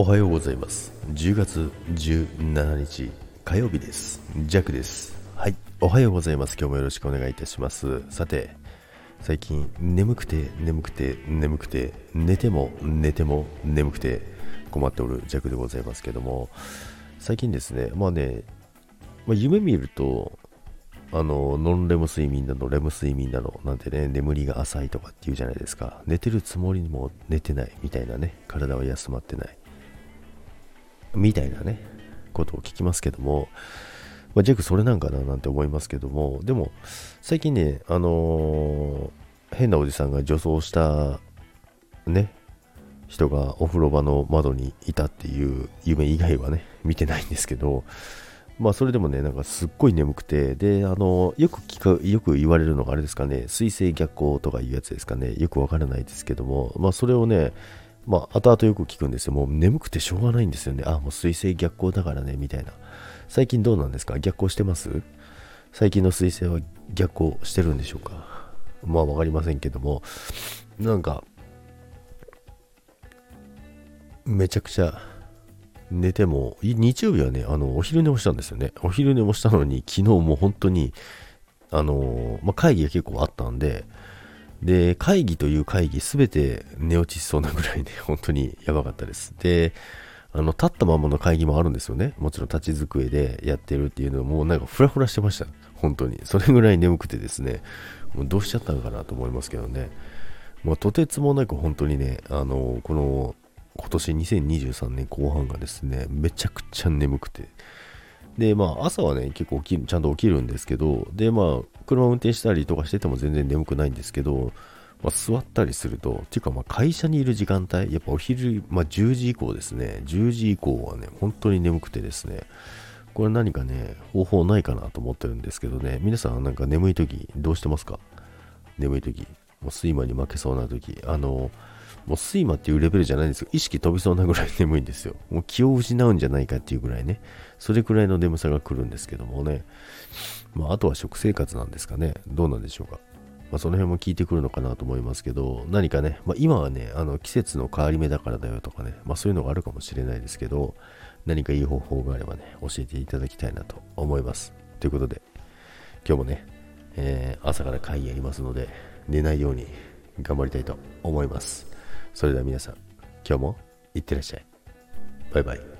おはようございます。10月17日火曜日です。ジャックです。はい。おはようございます。今日もよろしくお願いいたします。さて最近眠くて眠くて眠くて寝ても寝ても眠くて困っておるジャックでございますけども最近ですねまあね、まあ、夢見るとあの、ノンレム睡眠など、レム睡眠など、なんてね、眠りが浅いとかって言うじゃないですか。寝てるつもりにも寝てないみたいなね、体は休まってない。みたいなね、ことを聞きますけども、まあ、ジェイクそれなんかななんて思いますけども、でも、最近ね、あのー、変なおじさんが女装した、ね、人がお風呂場の窓にいたっていう夢以外はね、見てないんですけど、まあそれでもね、なんかすっごい眠くて、で、あの、よく聞か、よく言われるのがあれですかね、水星逆行とかいうやつですかね、よくわからないですけども、まあそれをね、まあ後々よく聞くんですよ。もう眠くてしょうがないんですよね。あ、もう水星逆行だからね、みたいな。最近どうなんですか？逆行してます？最近の水星は逆行してるんでしょうか？まあわかりませんけども、なんか、めちゃくちゃ寝ても、日曜日はね、あの、お昼寝もしたんですよね。お昼寝もしたのに、昨日も本当に、あの、まあ、会議が結構あったんで、で、会議という会議すべて寝落ちしそうなぐらいね、本当にやばかったです。で、あの、立ったままの会議もあるんですよね。もちろん立ち机でやってるっていうのも、なんかフラフラしてました。本当に。それぐらい眠くてですね、もうどうしちゃったのかなと思いますけどね。もうとてつもなく本当にね、あの、この今年2023年後半がですね、めちゃくちゃ眠くて。で、まあ、朝はね、結構起き、ちゃんと起きるんですけど、で、まあ、車を運転したりとかしてても全然眠くないんですけど、まあ、座ったりすると、っていうか、まあ、会社にいる時間帯、やっぱお昼、まあ、10時以降ですね、10時以降はね、本当に眠くてですね、これ何かね、方法ないかなと思ってるんですけどね、皆さんなんか眠い時どうしてますか？眠い時。もう睡魔に負けそうな時。あの、もう睡魔っていうレベルじゃないんですよ。意識飛びそうなぐらい眠いんですよ。もう気を失うんじゃないかっていうぐらいね。それくらいの眠さが来るんですけどもね。まあ、あとは食生活なんですかね。どうなんでしょうか。まあ、その辺も聞いてくるのかなと思いますけど、何かね、まあ、今はね、あの季節の変わり目だからだよとかね、まあ、そういうのがあるかもしれないですけど、何かいい方法があればね、教えていただきたいなと思います。ということで、今日もね、えー、朝から会議やりますので、寝ないように頑張りたいと思います。それでは皆さん、今日もいってらっしゃい。バイバイ。